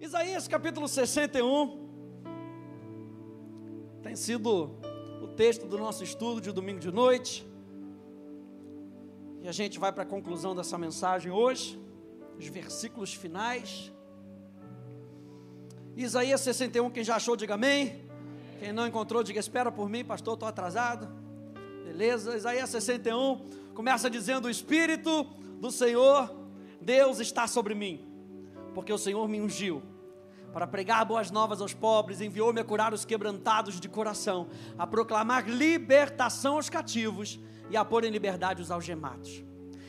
Isaías capítulo 61 tem sido o texto do nosso estudo de domingo de noite. E a gente vai para a conclusão dessa mensagem hoje, os versículos finais. Isaías 61, quem já achou, diga amém. Quem não encontrou, diga espera por mim, pastor, estou atrasado. Beleza? Isaías 61 começa dizendo: O Espírito do Senhor, Deus está sobre mim, porque o Senhor me ungiu para pregar boas novas aos pobres, enviou-me a curar os quebrantados de coração, a proclamar libertação aos cativos e a pôr em liberdade os algemados.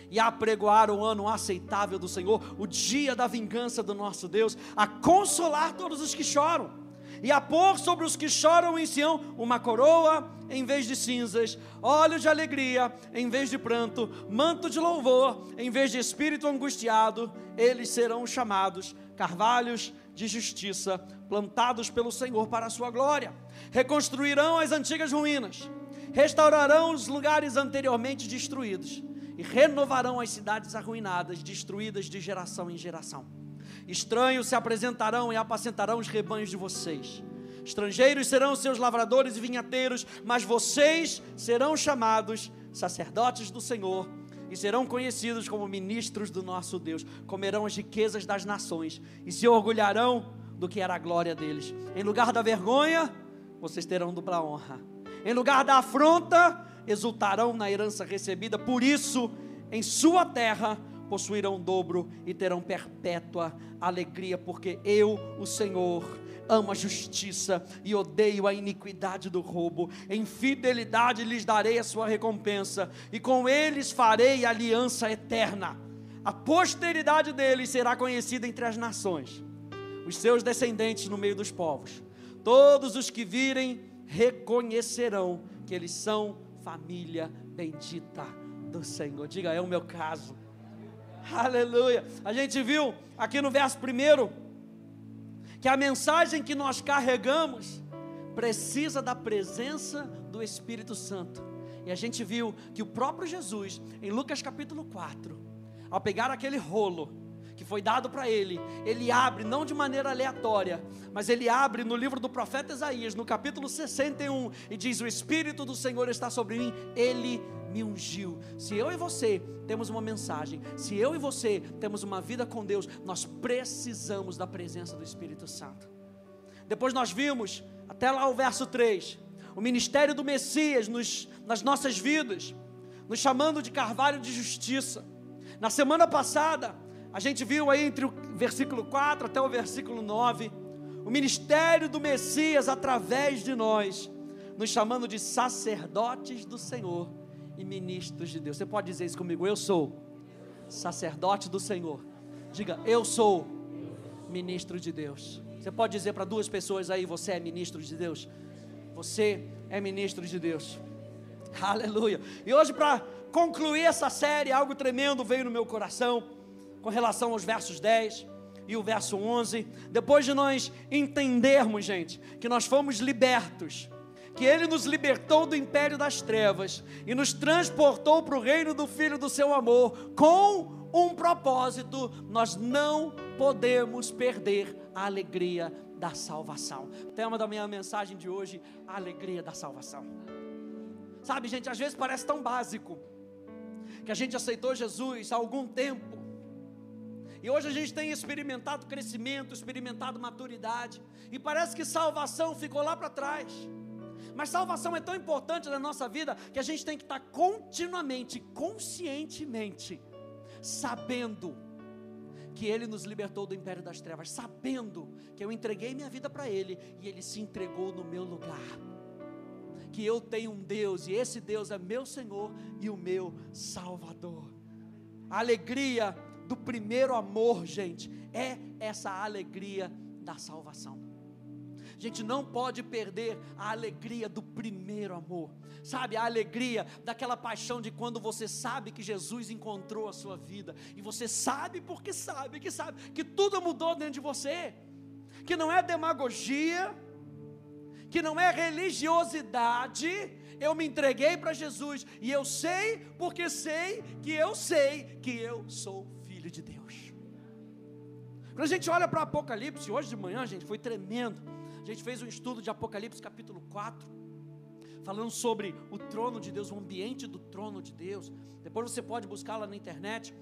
E a pregoar o ano aceitável do Senhor, o dia da vingança do nosso Deus, a consolar todos os que choram e a pôr sobre os que choram em Sião uma coroa em vez de cinzas, óleo de alegria em vez de pranto, manto de louvor em vez de espírito angustiado, eles serão chamados carvalhos de justiça, plantados pelo Senhor para a sua glória. Reconstruirão as antigas ruínas, restaurarão os lugares anteriormente destruídos e renovarão as cidades arruinadas, destruídas de geração em geração. Estranhos se apresentarão e apacentarão os rebanhos de vocês. Estrangeiros serão seus lavradores e vinhateiros, mas vocês serão chamados sacerdotes do Senhor e serão conhecidos como ministros do nosso Deus. Comerão as riquezas das nações e se orgulharão do que era a glória deles. Em lugar da vergonha, vocês terão dupla honra. Em lugar da afronta, exultarão na herança recebida. Por isso, em sua terra, possuirão dobro e terão perpétua alegria, porque eu, o Senhor, amo a justiça e odeio a iniquidade do roubo. Em fidelidade lhes darei a sua recompensa, e com eles farei aliança eterna. A posteridade deles será conhecida entre as nações, os seus descendentes no meio dos povos. Todos os que virem reconhecerão que eles são família bendita do Senhor. Diga, é o meu caso. Aleluia. A gente viu aqui no verso primeiro que a mensagem que nós carregamos precisa da presença do Espírito Santo. E a gente viu que o próprio Jesus, em Lucas capítulo 4, ao pegar aquele rolo foi dado para ele, ele abre não de maneira aleatória, mas ele abre no livro do profeta Isaías, no capítulo 61, e diz: O Espírito do Senhor está sobre mim, ele me ungiu. Se eu e você temos uma mensagem, se eu e você temos uma vida com Deus, nós precisamos da presença do Espírito Santo. Depois nós vimos, até lá o verso 3, o ministério do Messias nos, nas nossas vidas, nos chamando de carvalho de justiça. Na semana passada, a gente viu aí entre o versículo 4 até o versículo 9, o ministério do Messias através de nós, nos chamando de sacerdotes do Senhor e ministros de Deus. Você pode dizer isso comigo? Eu sou sacerdote do Senhor. Diga, eu sou ministro de Deus. Você pode dizer para duas pessoas aí: você é ministro de Deus? Você é ministro de Deus. Aleluia. E hoje, para concluir essa série, algo tremendo veio no meu coração com relação aos versos 10 e o verso 11. Depois de nós entendermos, gente, que nós fomos libertos que Ele nos libertou do império das trevas e nos transportou para o reino do Filho do Seu amor, com um propósito: nós não podemos perder a alegria da salvação. O tema da minha mensagem de hoje: a alegria da salvação. Sabe, gente, às vezes parece tão básico que a gente aceitou Jesus há algum tempo. E hoje a gente tem experimentado crescimento, experimentado maturidade, e parece que salvação ficou lá para trás. Mas salvação é tão importante na nossa vida que a gente tem que estar continuamente, conscientemente, sabendo que Ele nos libertou do império das trevas, sabendo que eu entreguei minha vida para Ele e Ele se entregou no meu lugar. Que eu tenho um Deus e esse Deus é meu Senhor e o meu Salvador. Alegria do primeiro amor, gente, é essa alegria da salvação gente não pode perder a alegria do primeiro amor, sabe? A alegria daquela paixão de quando você sabe que Jesus encontrou a sua vida, e você sabe porque sabe, que sabe, que tudo mudou dentro de você, que não é demagogia, que não é religiosidade, eu me entreguei para Jesus, e eu sei, porque sei que eu sei que eu sou filho de Deus. Quando a gente olha para Apocalipse, hoje de manhã, gente, foi tremendo. A gente fez um estudo de Apocalipse capítulo 4, falando sobre o trono de Deus, o ambiente do trono de Deus. Depois você pode buscar lá na internet.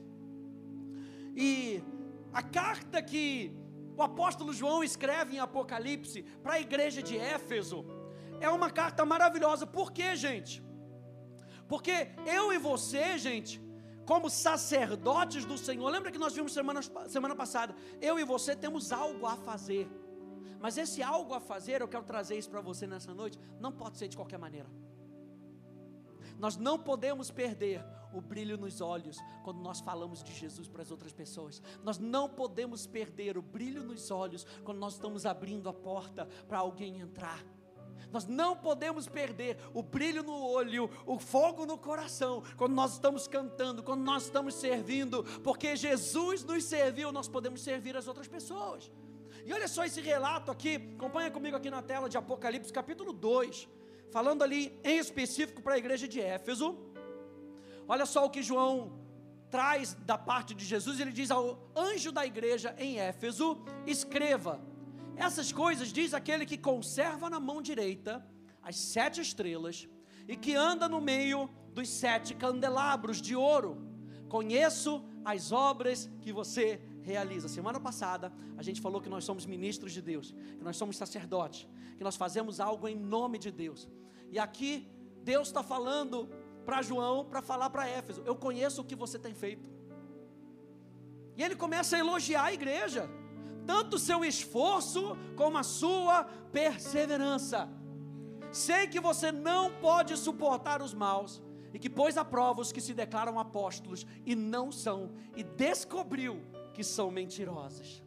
E a carta que o apóstolo João escreve em Apocalipse para a igreja de Éfeso é uma carta maravilhosa. Por quê, gente? Porque eu e você, gente, como sacerdotes do Senhor, lembra que nós vimos semana, semana passada? Eu e você temos algo a fazer. Mas esse algo a fazer, eu quero trazer isso para você nessa noite, não pode ser de qualquer maneira. Nós não podemos perder o brilho nos olhos quando nós falamos de Jesus para as outras pessoas. Nós não podemos perder o brilho nos olhos quando nós estamos abrindo a porta para alguém entrar. Nós não podemos perder o brilho no olho, o fogo no coração, quando nós estamos cantando, quando nós estamos servindo, porque Jesus nos serviu, nós podemos servir as outras pessoas. E olha só esse relato aqui, acompanha comigo aqui na tela de Apocalipse, capítulo 2 falando ali em específico para a igreja de Éfeso. Olha só o que João traz da parte de Jesus, ele diz ao anjo da igreja em Éfeso: escreva, essas coisas diz aquele que conserva na mão direita as sete estrelas e que anda no meio dos sete candelabros de ouro. Conheço as obras que você realiza. Semana passada a gente falou que nós somos ministros de Deus, que nós somos sacerdotes, que nós fazemos algo em nome de Deus. E aqui Deus está falando para João, para falar para Éfeso: Eu conheço o que você tem feito. E ele começa a elogiar a igreja, tanto o seu esforço como a sua perseverança. Sei que você não pode suportar os maus, e que pôs à prova os que se declaram apóstolos e não são, e descobriu que são mentirosas.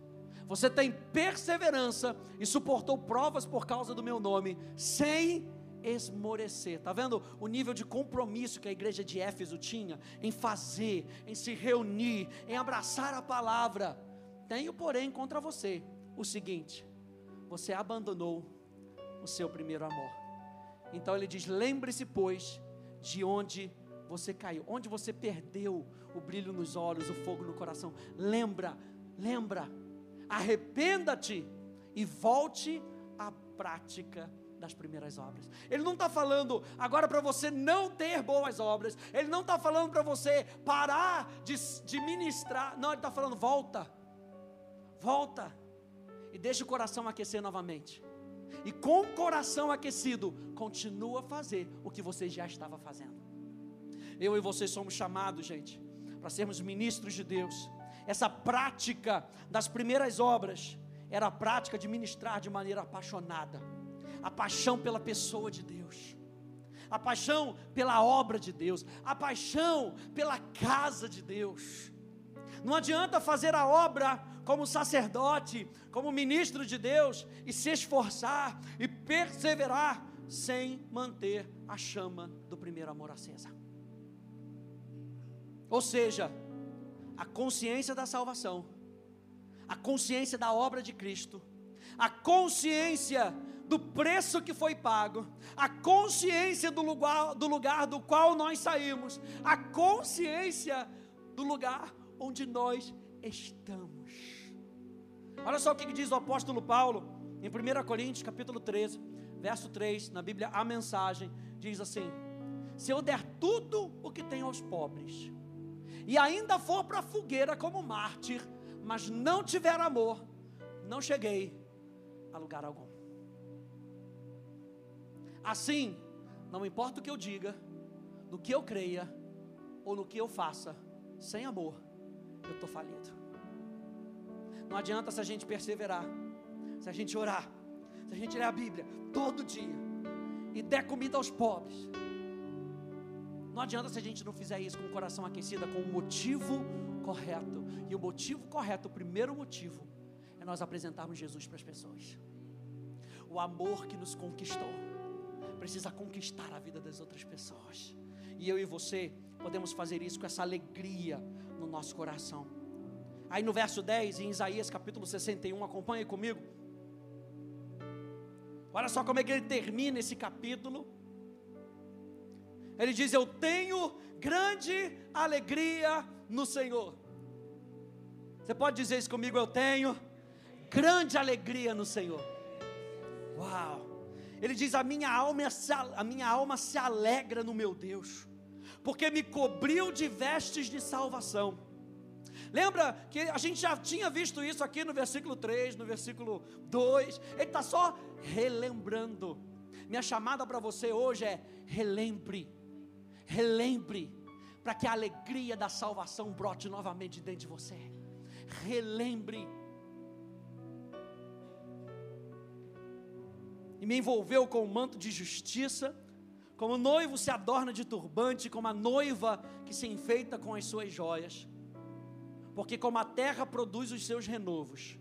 Você tem perseverança e suportou provas por causa do meu nome, sem esmorecer. Está vendo o nível de compromisso que a igreja de Éfeso tinha em fazer, em se reunir, em abraçar a palavra? Tenho, porém, contra você o seguinte: você abandonou o seu primeiro amor. Então ele diz: lembre-se, pois, de onde você caiu, onde você perdeu o brilho nos olhos, o fogo no coração. Lembra, lembra, arrependa-te e volte à prática das primeiras obras. Ele não está falando agora para você não ter boas obras. Ele não está falando para você parar de, de ministrar. Não, ele está falando volta, volta e deixa o coração aquecer novamente. E com o coração aquecido, continua a fazer o que você já estava fazendo. Eu e você somos chamados, gente, para sermos ministros de Deus. Essa prática das primeiras obras era a prática de ministrar de maneira apaixonada a paixão pela pessoa de Deus, a paixão pela obra de Deus, a paixão pela casa de Deus. Não adianta fazer a obra como sacerdote, como ministro de Deus e se esforçar e perseverar sem manter a chama do primeiro amor acesa. Ou seja, a consciência da salvação, a consciência da obra de Cristo, a consciência do preço que foi pago, a consciência do lugar, do lugar do qual nós saímos, a consciência do lugar onde nós estamos. Olha só o que diz o apóstolo Paulo em 1 Coríntios capítulo 13, verso 3, na Bíblia, a mensagem diz assim: Se eu der tudo o que tenho aos pobres, e ainda for para a fogueira como mártir, mas não tiver amor, não cheguei a lugar algum. Assim, não importa o que eu diga, no que eu creia ou no que eu faça, sem amor, eu estou falido. Não adianta se a gente perseverar, se a gente orar, se a gente ler a Bíblia todo dia e der comida aos pobres. Não adianta se a gente não fizer isso com o coração aquecido, com o motivo correto. E o motivo correto, o primeiro motivo, é nós apresentarmos Jesus para as pessoas. O amor que nos conquistou precisa conquistar a vida das outras pessoas. E eu e você podemos fazer isso com essa alegria no nosso coração. Aí no verso 10, em Isaías capítulo 61, acompanhe comigo. Olha só como é que ele termina esse capítulo. Ele diz: Eu tenho grande alegria no Senhor. Você pode dizer isso comigo? Eu tenho grande alegria no Senhor. Uau! Ele diz: a minha alma, a minha alma se alegra no meu Deus, porque me cobriu de vestes de salvação. Lembra que a gente já tinha visto isso aqui no versículo 3, no versículo 2. Ele está só relembrando. Minha chamada para você hoje é relembre, relembre, para que a alegria da salvação brote novamente dentro de você. Relembre e me envolveu com o manto de justiça, como o noivo se adorna de turbante, como a noiva que se enfeita com as suas joias. Porque como a terra produz os seus renovos,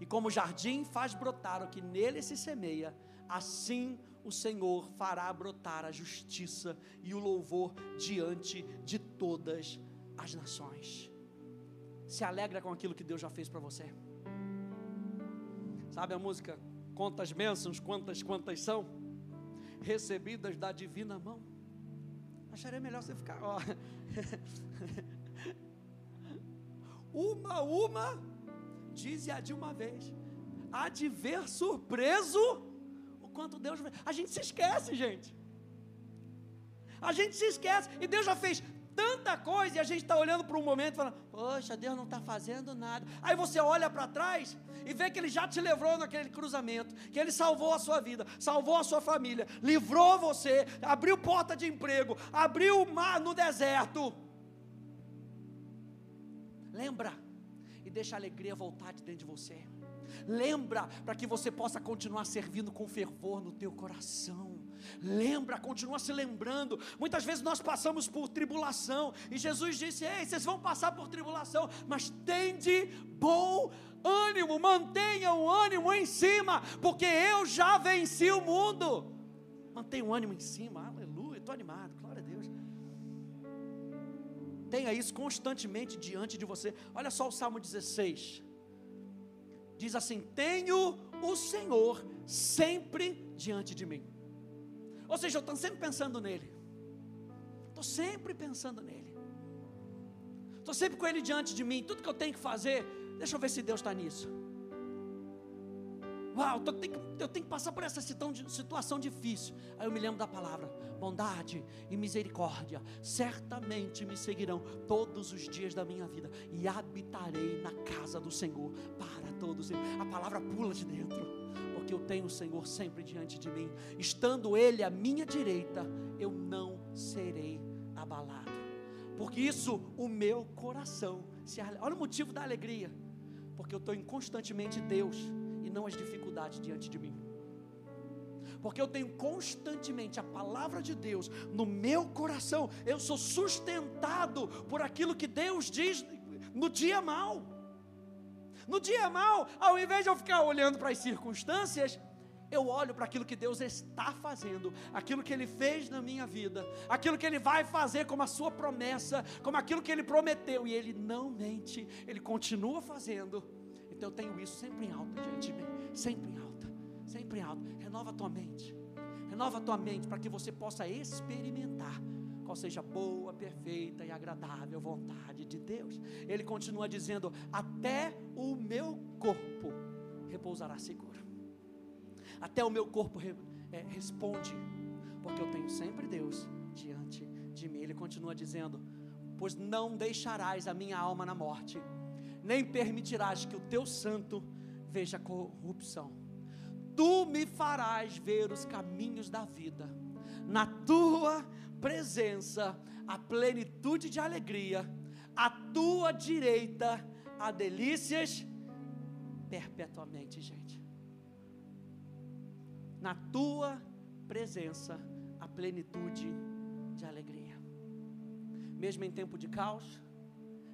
e como o jardim faz brotar o que nele se semeia, assim o Senhor fará brotar a justiça e o louvor diante de todas as nações. Se alegra com aquilo que Deus já fez para você. Sabe a música Quantas bênçãos, quantas, quantas são recebidas da divina mão. Acharia melhor você ficar, ó. uma, uma, dize a de uma vez. Há de ver surpreso o quanto Deus. A gente se esquece, gente. A gente se esquece. E Deus já fez tanta coisa e a gente está olhando para um momento e falando: Poxa, Deus não está fazendo nada. Aí você olha para trás e vê que Ele já te livrou naquele cruzamento, que Ele salvou a sua vida, salvou a sua família, livrou você, abriu porta de emprego, abriu o mar no deserto. Lembra e deixa a alegria voltar de dentro de você. Lembra para que você possa continuar servindo com fervor no teu coração. Lembra, continua se lembrando. Muitas vezes nós passamos por tribulação e Jesus disse: "Ei, vocês vão passar por tribulação, mas tende bom ânimo, mantenha o ânimo em cima, porque eu já venci o mundo." Mantenha o ânimo em cima. Aleluia, estou animado. Glória a Deus. Tenha isso constantemente diante de você. Olha só o Salmo 16 diz assim: Tenho o Senhor sempre diante de mim. Ou seja, eu estou sempre pensando nele. Estou sempre pensando nele. Estou sempre com ele diante de mim. Tudo que eu tenho que fazer, deixa eu ver se Deus está nisso. Uau, eu tenho, que, eu tenho que passar por essa situação difícil. Aí eu me lembro da palavra: bondade e misericórdia certamente me seguirão todos os dias da minha vida, e habitarei na casa do Senhor para todos. A palavra pula de dentro, porque eu tenho o Senhor sempre diante de mim, estando Ele à minha direita, eu não serei abalado, porque isso o meu coração se Olha o motivo da alegria, porque eu estou em constantemente Deus e não as dificuldades diante de mim. Porque eu tenho constantemente a palavra de Deus no meu coração, eu sou sustentado por aquilo que Deus diz no dia mal. No dia mal, ao invés de eu ficar olhando para as circunstâncias, eu olho para aquilo que Deus está fazendo, aquilo que Ele fez na minha vida, aquilo que Ele vai fazer como a sua promessa, como aquilo que Ele prometeu, e Ele não mente, Ele continua fazendo. Então eu tenho isso sempre em alta diante de mim, sempre em alta, sempre em alta. Renova a tua mente, renova a tua mente para que você possa experimentar qual seja boa, perfeita e agradável vontade de Deus. Ele continua dizendo: Até o meu corpo repousará seguro, até o meu corpo re, é, responde, porque eu tenho sempre Deus diante de mim. Ele continua dizendo: Pois não deixarás a minha alma na morte nem permitirás que o teu santo veja corrupção. Tu me farás ver os caminhos da vida, na tua presença, a plenitude de alegria, a tua direita, a delícias perpetuamente, gente. Na tua presença, a plenitude de alegria. Mesmo em tempo de caos,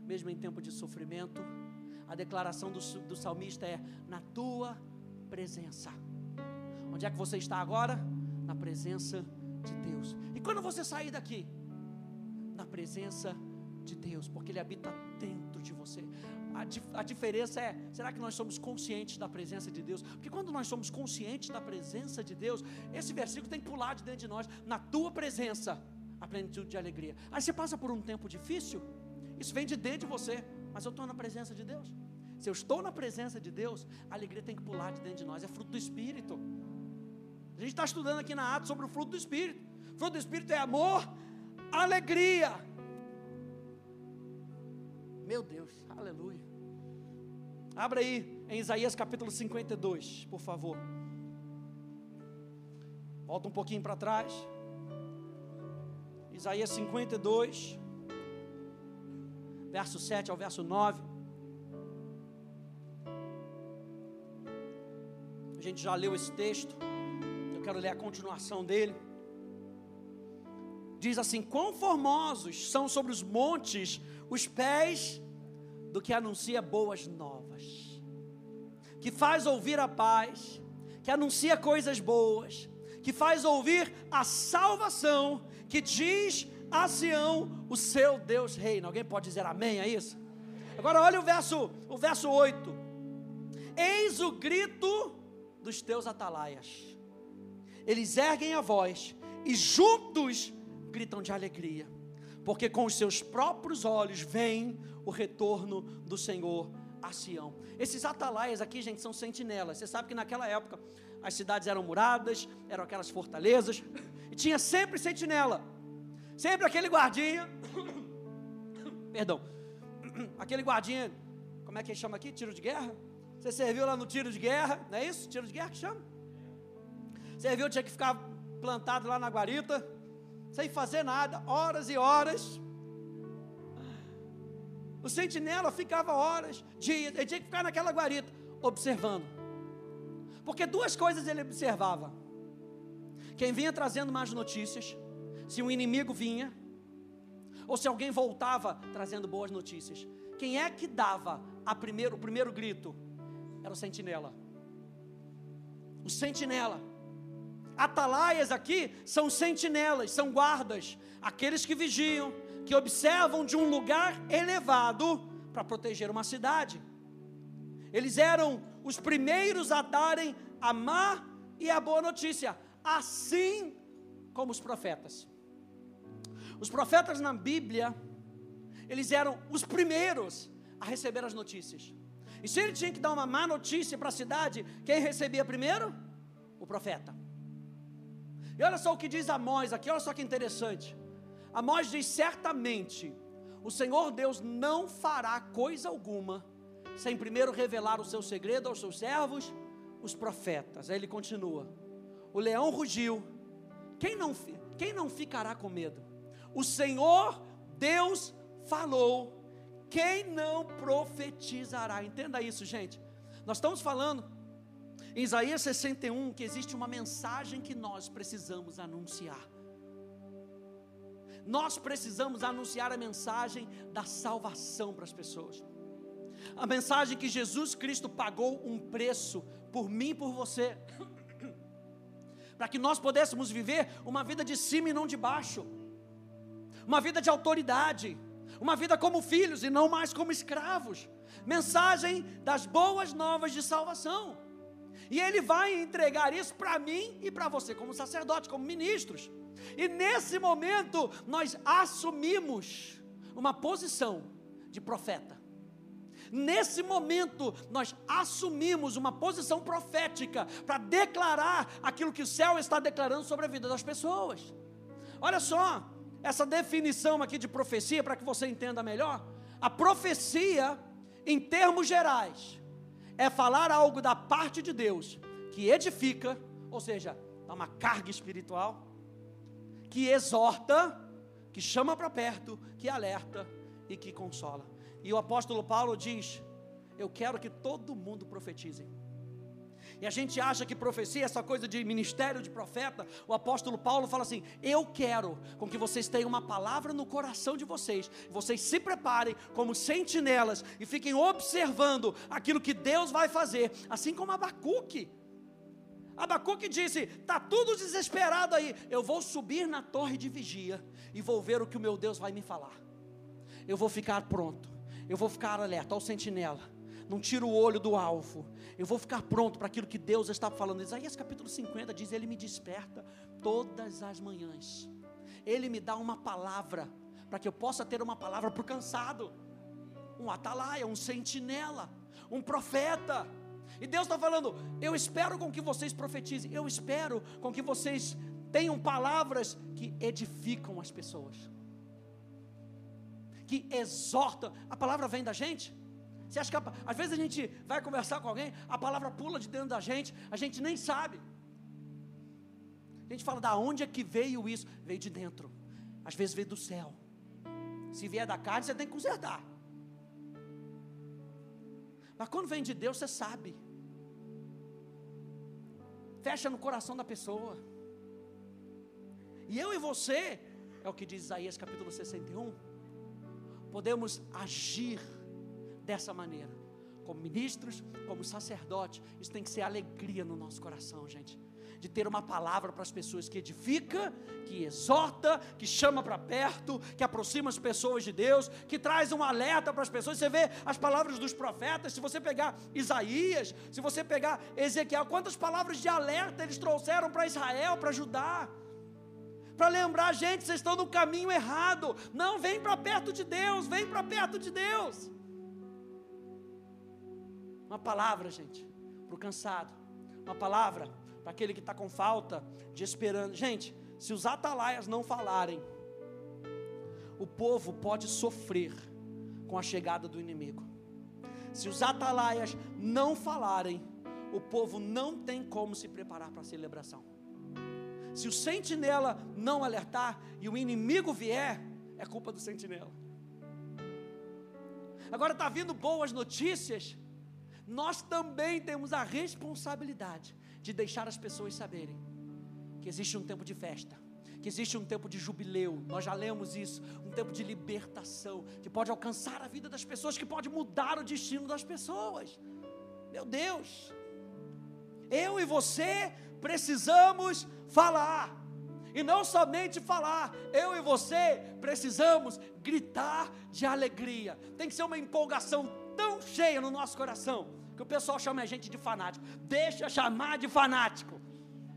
mesmo em tempo de sofrimento, a declaração do, do salmista é: na tua presença. Onde é que você está agora? Na presença de Deus. Quando você sair daqui? Na presença de Deus, porque Ele habita dentro de você. A, dif a, diferença é: será que nós somos conscientes da presença de Deus? Porque quando nós somos conscientes da presença de Deus, esse versículo tem que pular de dentro de nós, na tua presença, a plenitude de alegria. Aí você passa por um tempo difícil, isso vem de dentro de você. Mas eu estou na presença de Deus. Se eu estou na presença de Deus, a alegria tem que pular de dentro de nós, é fruto do Espírito. A gente está estudando aqui na ata sobre o fruto do Espírito. Fruto do Espírito é amor, alegria. Meu Deus, aleluia. Abra aí em Isaías capítulo 52, por favor. Volta um pouquinho para trás. Isaías 52, verso 7 ao verso 9. A gente já leu esse texto, eu quero ler a continuação dele. Diz assim: Quão formosos são sobre os montes os pés do que anuncia boas novas, que faz ouvir a paz, que anuncia coisas boas, que faz ouvir a salvação, que diz a Sião, o seu Deus reina. Alguém pode dizer amém a isso? Agora olha o verso, o verso 8. Eis o grito dos teus atalaias. Eles erguem a voz e juntos gritam de alegria, porque com os seus próprios olhos veem o retorno do Senhor a Sião. Esses atalaias aqui, gente, são sentinelas. Você sabe que naquela época as cidades eram muradas, eram aquelas fortalezas, e tinha sempre sentinela, sempre aquele guardinha, perdão, aquele guardinha, como é que chama aqui? Tiro de guerra? Você serviu lá no tiro de guerra, não é isso? Tiro de guerra que chama? Serviu, tinha que ficar plantado lá na guarita, sem fazer nada, horas e horas. O sentinela ficava horas, dias, ele tinha que ficar naquela guarita, observando. Porque duas coisas ele observava: quem vinha trazendo más notícias, se um inimigo vinha, ou se alguém voltava trazendo boas notícias. Quem é que dava primeiro, o primeiro grito? Era o sentinela. O sentinela. Atalaias aqui são sentinelas, são guardas, aqueles que vigiam, que observam de um lugar elevado para proteger uma cidade. Eles eram os primeiros a darem a má e a boa notícia, assim como os profetas. Os profetas na Bíblia, eles eram os primeiros a receber as notícias. E se ele tinha que dar uma má notícia para a cidade, quem recebia primeiro? O profeta. E olha só o que diz Amós aqui, olha só que interessante. Amós diz: certamente o Senhor Deus não fará coisa alguma sem primeiro revelar o seu segredo aos seus servos, os profetas. Aí ele continua: O leão rugiu, quem não, quem não ficará com medo? O Senhor Deus falou, quem não profetizará? Entenda isso, gente. Nós estamos falando em Isaías 61 que existe uma mensagem que nós precisamos anunciar. Nós precisamos anunciar a mensagem da salvação para as pessoas. A mensagem que Jesus Cristo pagou um preço por mim e por você, para que nós pudéssemos viver uma vida de cima e não de baixo, uma vida de autoridade, uma vida como filhos e não mais como escravos. Mensagem das boas novas de salvação. E Ele vai entregar isso para mim e para você, como sacerdote, como ministros. E nesse momento, nós assumimos uma posição de profeta. Nesse momento, nós assumimos uma posição profética para declarar aquilo que o céu está declarando sobre a vida das pessoas. Olha só, essa definição aqui de profecia, para que você entenda melhor. A profecia, em termos gerais, é falar algo da parte de Deus que edifica, ou seja, dá uma carga espiritual, que exorta, que chama para perto, que alerta e que consola. E o apóstolo Paulo diz: Eu quero que todo mundo profetize. E a gente acha que profecia, essa coisa de ministério de profeta, o apóstolo Paulo fala assim: Eu quero com que vocês tenham uma palavra no coração de vocês, vocês se preparem como sentinelas e fiquem observando aquilo que Deus vai fazer, assim como Abacuque. Abacuque disse: Está tudo desesperado aí, eu vou subir na torre de vigia e vou ver o que o meu Deus vai me falar. Eu vou ficar pronto. Eu vou ficar alerta, ao sentinela, não tiro o olho do alvo, eu vou ficar pronto para aquilo que Deus está falando. Isaías capítulo 50 diz: Ele me desperta todas as manhãs, Ele me dá uma palavra, para que eu possa ter uma palavra para o cansado, um atalaia, um sentinela, um profeta. E Deus está falando: eu espero com que vocês profetizem, eu espero com que vocês tenham palavras que edificam as pessoas, que exortam. A palavra vem da gente. Você acha que a, às vezes a gente vai conversar com alguém, a palavra pula de dentro da gente, a gente nem sabe. A gente fala, da onde é que veio isso? Veio de dentro. Às vezes veio do céu. Se vier da carne, você tem que consertar. Mas quando vem de Deus, você sabe. Fecha no coração da pessoa. E eu e você, é o que diz Isaías capítulo 61, podemos agir dessa maneira, como ministros, como sacerdotes. Isso tem que ser alegria no nosso coração, gente de ter uma palavra para as pessoas que edifica, que exorta, que chama para perto, que aproxima as pessoas de Deus, que traz um alerta para as pessoas. Você vê as palavras dos profetas, se você pegar Isaías, se você pegar Ezequiel, quantas palavras de alerta eles trouxeram para Israel, para Judá para lembrar, gente, vocês estão no caminho errado. Não, vem para perto de Deus, vem para perto de Deus. Uma palavra, gente, para o cansado. Uma palavra para aquele que está com falta de esperança. Gente, se os atalaias não falarem, o povo pode sofrer com a chegada do inimigo. Se os atalaias não falarem, o povo não tem como se preparar para a celebração. Se o sentinela não alertar e o inimigo vier, é culpa do sentinela. Agora está vindo boas notícias, nós também temos a responsabilidade de deixar as pessoas saberem que existe um tempo de festa, que existe um tempo de jubileu, nós já lemos isso, um tempo de libertação, que pode alcançar a vida das pessoas, que pode mudar o destino das pessoas. Meu Deus, eu e você precisamos falar, e não somente falar, eu e você precisamos gritar de alegria, tem que ser uma empolgação tão cheia no nosso coração que o pessoal chama a gente de fanático. Deixa chamar de fanático.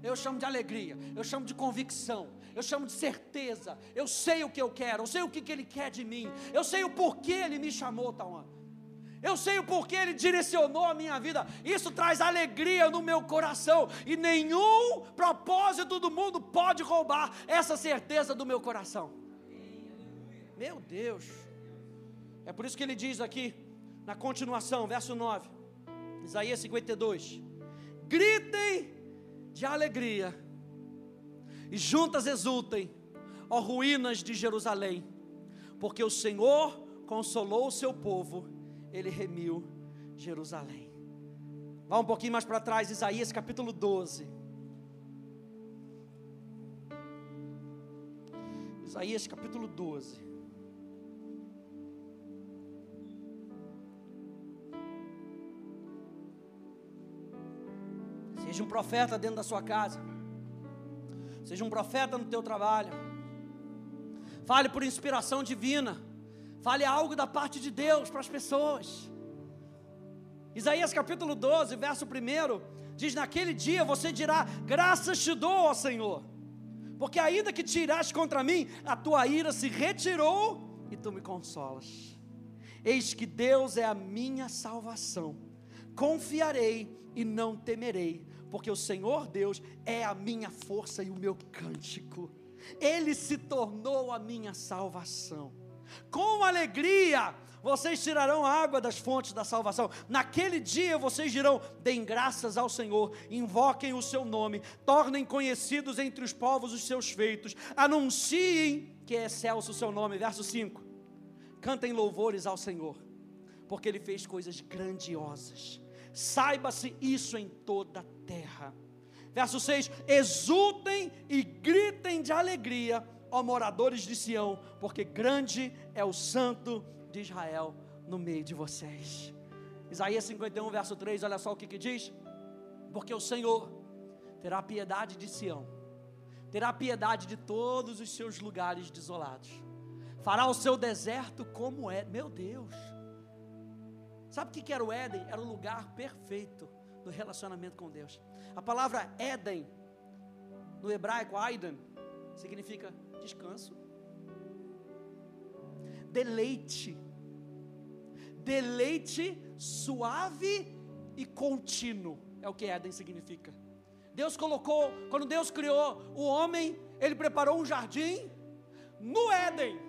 Eu chamo de alegria, eu chamo de convicção, eu chamo de certeza. Eu sei o que eu quero, eu sei o que, que Ele quer de mim, eu sei o porquê Ele me chamou, Tauan. Eu sei o porquê Ele direcionou a minha vida. Isso traz alegria no meu coração. E nenhum propósito do mundo pode roubar essa certeza do meu coração. Meu Deus. É por isso que ele diz aqui, na continuação, verso 9: Isaías 52. Gritem de alegria e juntas exultem, ó ruínas de Jerusalém, porque o Senhor consolou o seu povo, ele remiu Jerusalém. Vá um pouquinho mais para trás, Isaías capítulo 12. Isaías capítulo 12. Seja um profeta dentro da sua casa. Seja um profeta no teu trabalho. Fale por inspiração divina. Fale algo da parte de Deus para as pessoas. Isaías capítulo 12, verso 1 diz: Naquele dia você dirá: Graças te dou, ó Senhor, porque ainda que tiraste contra mim, a tua ira se retirou e tu me consolas. Eis que Deus é a minha salvação, confiarei e não temerei, porque o Senhor Deus é a minha força e o meu cântico, Ele se tornou a minha salvação. Com alegria vocês tirarão água das fontes da salvação. Naquele dia vocês dirão: deem graças ao Senhor, invoquem o seu nome, tornem conhecidos entre os povos os seus feitos, anunciem que é excelso o seu nome. Verso 5: cantem louvores ao Senhor, porque Ele fez coisas grandiosas saiba-se isso em toda a terra. Verso 6: Exultem e gritem de alegria, ó moradores de Sião, porque grande é o Santo de Israel no meio de vocês. Isaías 51, verso 3, olha só o que, que diz: Porque o Senhor terá piedade de Sião, terá piedade de todos os seus lugares desolados, fará o seu deserto como é, meu Deus Sabe o que era o Éden? Era o lugar perfeito do relacionamento com Deus. A palavra Éden, no hebraico, Aiden, significa descanso, deleite, deleite suave e contínuo. É o que Éden significa. Deus colocou, quando Deus criou o homem, ele preparou um jardim no Éden.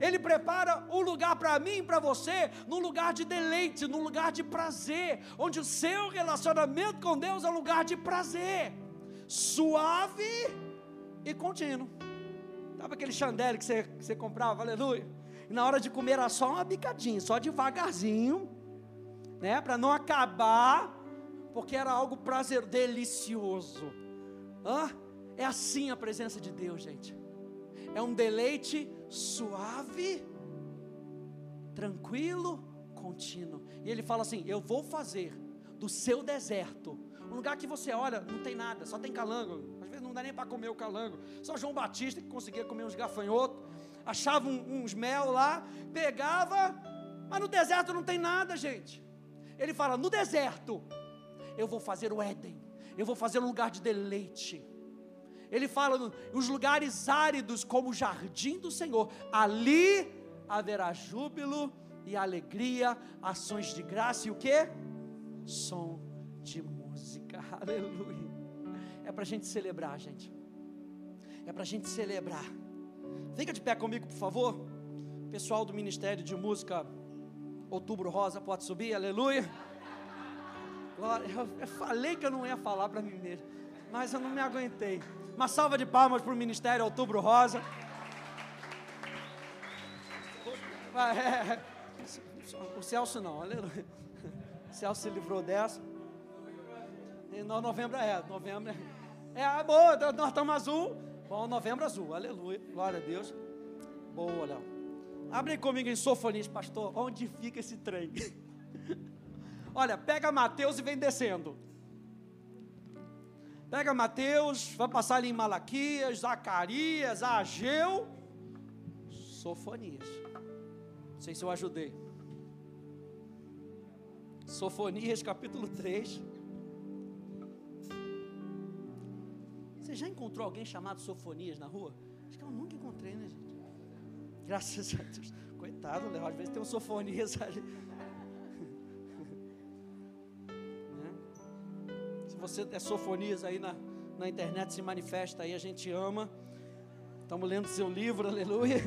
Ele prepara um lugar para mim e para você, num lugar de deleite, num lugar de prazer, onde o seu relacionamento com Deus é um lugar de prazer, suave e contínuo. Sabe aquele chandelle que você, você comprava, aleluia? E na hora de comer era só uma bicadinha, só devagarzinho, né? Para não acabar, porque era algo prazer delicioso. Hã? É assim a presença de Deus, gente. É um deleite suave, tranquilo, contínuo. E ele fala assim: Eu vou fazer do seu deserto um lugar que você olha, não tem nada, só tem calango. Às vezes não dá nem para comer o calango. Só João Batista que conseguia comer uns gafanhotos, achava uns mel lá, pegava, mas no deserto não tem nada, gente. Ele fala: No deserto, eu vou fazer o Éden, eu vou fazer um lugar de deleite ele fala os lugares áridos como o jardim do Senhor. Ali haverá júbilo e alegria, ações de graça e o que? Som de música. Aleluia. É para a gente celebrar, gente. É para a gente celebrar. Fica de pé comigo, por favor. Pessoal do Ministério de Música Outubro Rosa, pode subir, aleluia. Glória, eu falei que eu não ia falar para mim mesmo, mas eu não me aguentei. Uma salva de palmas para o Ministério Outubro Rosa. É, o Celso não, aleluia. O Celso se livrou dessa. E no novembro é, novembro é. É, boa, nós estamos azul. Bom, novembro azul, aleluia. Glória a Deus. Boa, Léo. Abre comigo em Sofonias, pastor. Onde fica esse trem? Olha, pega Mateus e vem descendo. Pega Mateus, vai passar ali em Malaquias, Zacarias, Ageu, Sofonias. Não sei se eu ajudei. Sofonias capítulo 3. Você já encontrou alguém chamado Sofonias na rua? Acho que eu nunca encontrei, né, gente? Graças a Deus. Coitado, Léo, às vezes tem um Sofonias ali. Você é sofonias aí na, na internet, se manifesta aí, a gente ama. Estamos lendo seu livro, aleluia.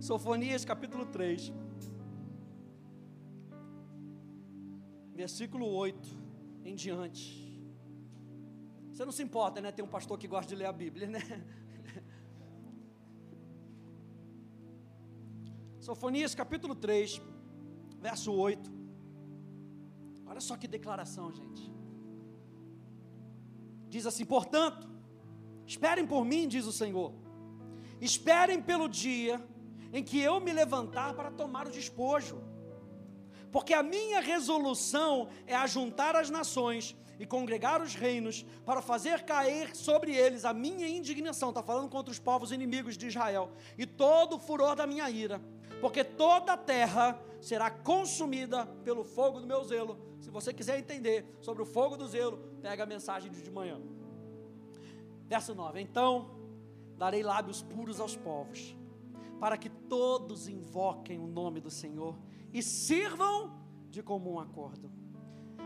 Sofonias capítulo 3, versículo 8 em diante. Você não se importa, né? Tem um pastor que gosta de ler a Bíblia, né? Sofonias capítulo 3, verso 8. Olha só que declaração, gente. Diz assim: portanto, esperem por mim, diz o Senhor, esperem pelo dia em que eu me levantar para tomar o despojo, porque a minha resolução é ajuntar as nações e congregar os reinos para fazer cair sobre eles a minha indignação. Está falando contra os povos inimigos de Israel e todo o furor da minha ira, porque toda a terra será consumida pelo fogo do meu zelo. Se você quiser entender sobre o fogo do zelo, pega a mensagem de manhã. Verso 9: Então darei lábios puros aos povos, para que todos invoquem o nome do Senhor e sirvam de comum acordo.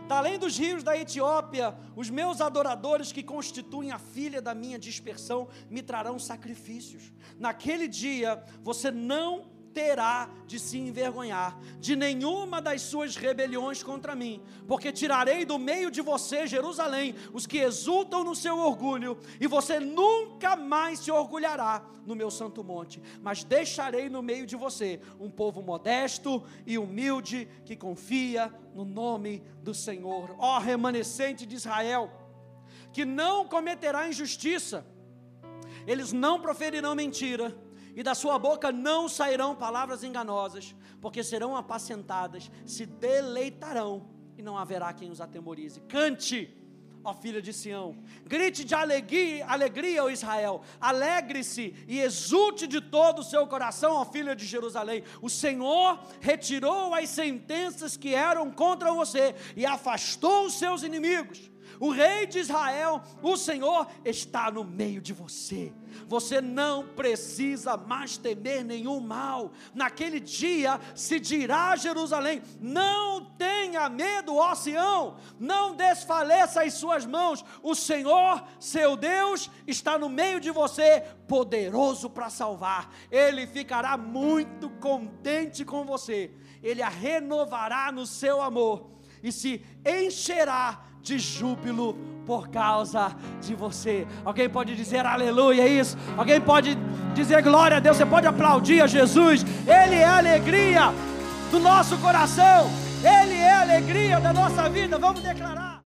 Da além dos rios da Etiópia, os meus adoradores que constituem a filha da minha dispersão me trarão sacrifícios. Naquele dia você não terá de se envergonhar de nenhuma das suas rebeliões contra mim, porque tirarei do meio de você, Jerusalém, os que exultam no seu orgulho, e você nunca mais se orgulhará no meu santo monte, mas deixarei no meio de você um povo modesto e humilde que confia no nome do Senhor. Ó remanescente de Israel, que não cometerá injustiça, eles não proferirão mentira e da sua boca não sairão palavras enganosas, porque serão apacentadas, se deleitarão, e não haverá quem os atemorize. Cante, ó filha de Sião, grite de alegria, alegria, ó Israel, alegre-se e exulte de todo o seu coração, ó filha de Jerusalém. O Senhor retirou as sentenças que eram contra você e afastou os seus inimigos o Rei de Israel, o Senhor, está no meio de você. Você não precisa mais temer nenhum mal. Naquele dia se dirá a Jerusalém: Não tenha medo, ó Sião, não desfaleça as suas mãos. O Senhor, seu Deus, está no meio de você, poderoso para salvar. Ele ficará muito contente com você. Ele a renovará no seu amor e se encherá de júbilo por causa de você. Alguém pode dizer aleluia, isso? Alguém pode dizer glória a Deus? Você pode aplaudir a Jesus? Ele é a alegria do nosso coração, Ele é a alegria da nossa vida. Vamos declarar.